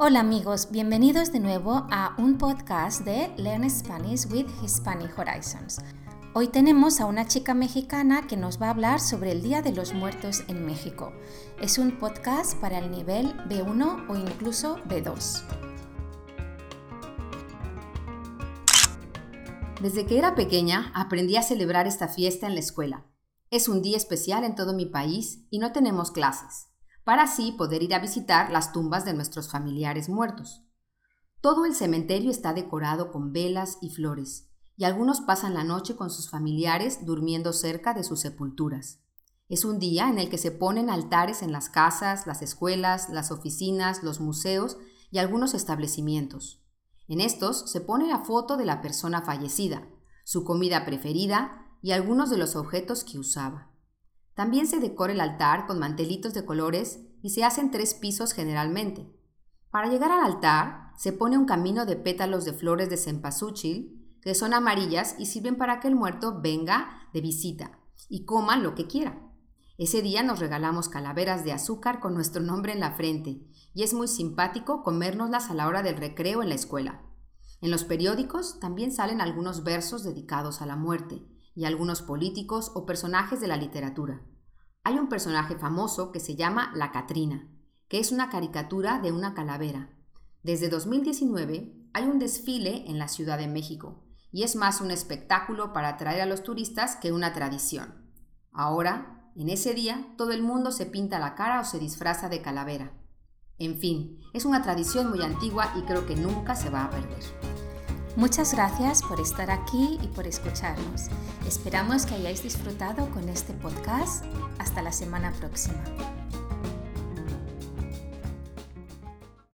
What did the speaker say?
Hola amigos, bienvenidos de nuevo a un podcast de Learn Spanish with Hispanic Horizons. Hoy tenemos a una chica mexicana que nos va a hablar sobre el Día de los Muertos en México. Es un podcast para el nivel B1 o incluso B2. Desde que era pequeña aprendí a celebrar esta fiesta en la escuela. Es un día especial en todo mi país y no tenemos clases para así poder ir a visitar las tumbas de nuestros familiares muertos. Todo el cementerio está decorado con velas y flores, y algunos pasan la noche con sus familiares durmiendo cerca de sus sepulturas. Es un día en el que se ponen altares en las casas, las escuelas, las oficinas, los museos y algunos establecimientos. En estos se pone la foto de la persona fallecida, su comida preferida y algunos de los objetos que usaba. También se decora el altar con mantelitos de colores y se hacen tres pisos generalmente. Para llegar al altar se pone un camino de pétalos de flores de cempasúchil que son amarillas y sirven para que el muerto venga de visita y coma lo que quiera. Ese día nos regalamos calaveras de azúcar con nuestro nombre en la frente y es muy simpático comérnoslas a la hora del recreo en la escuela. En los periódicos también salen algunos versos dedicados a la muerte y algunos políticos o personajes de la literatura. Hay un personaje famoso que se llama La Catrina, que es una caricatura de una calavera. Desde 2019 hay un desfile en la Ciudad de México y es más un espectáculo para atraer a los turistas que una tradición. Ahora, en ese día, todo el mundo se pinta la cara o se disfraza de calavera. En fin, es una tradición muy antigua y creo que nunca se va a perder. Muchas gracias por estar aquí y por escucharnos. Esperamos que hayáis disfrutado con este podcast. Hasta la semana próxima.